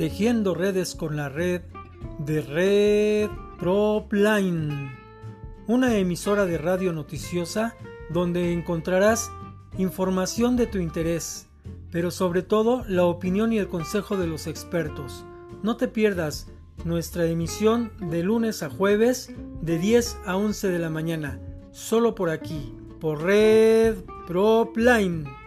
tejiendo redes con la red de Red Propline, una emisora de radio noticiosa donde encontrarás información de tu interés, pero sobre todo la opinión y el consejo de los expertos. No te pierdas nuestra emisión de lunes a jueves de 10 a 11 de la mañana, solo por aquí, por Red Propline.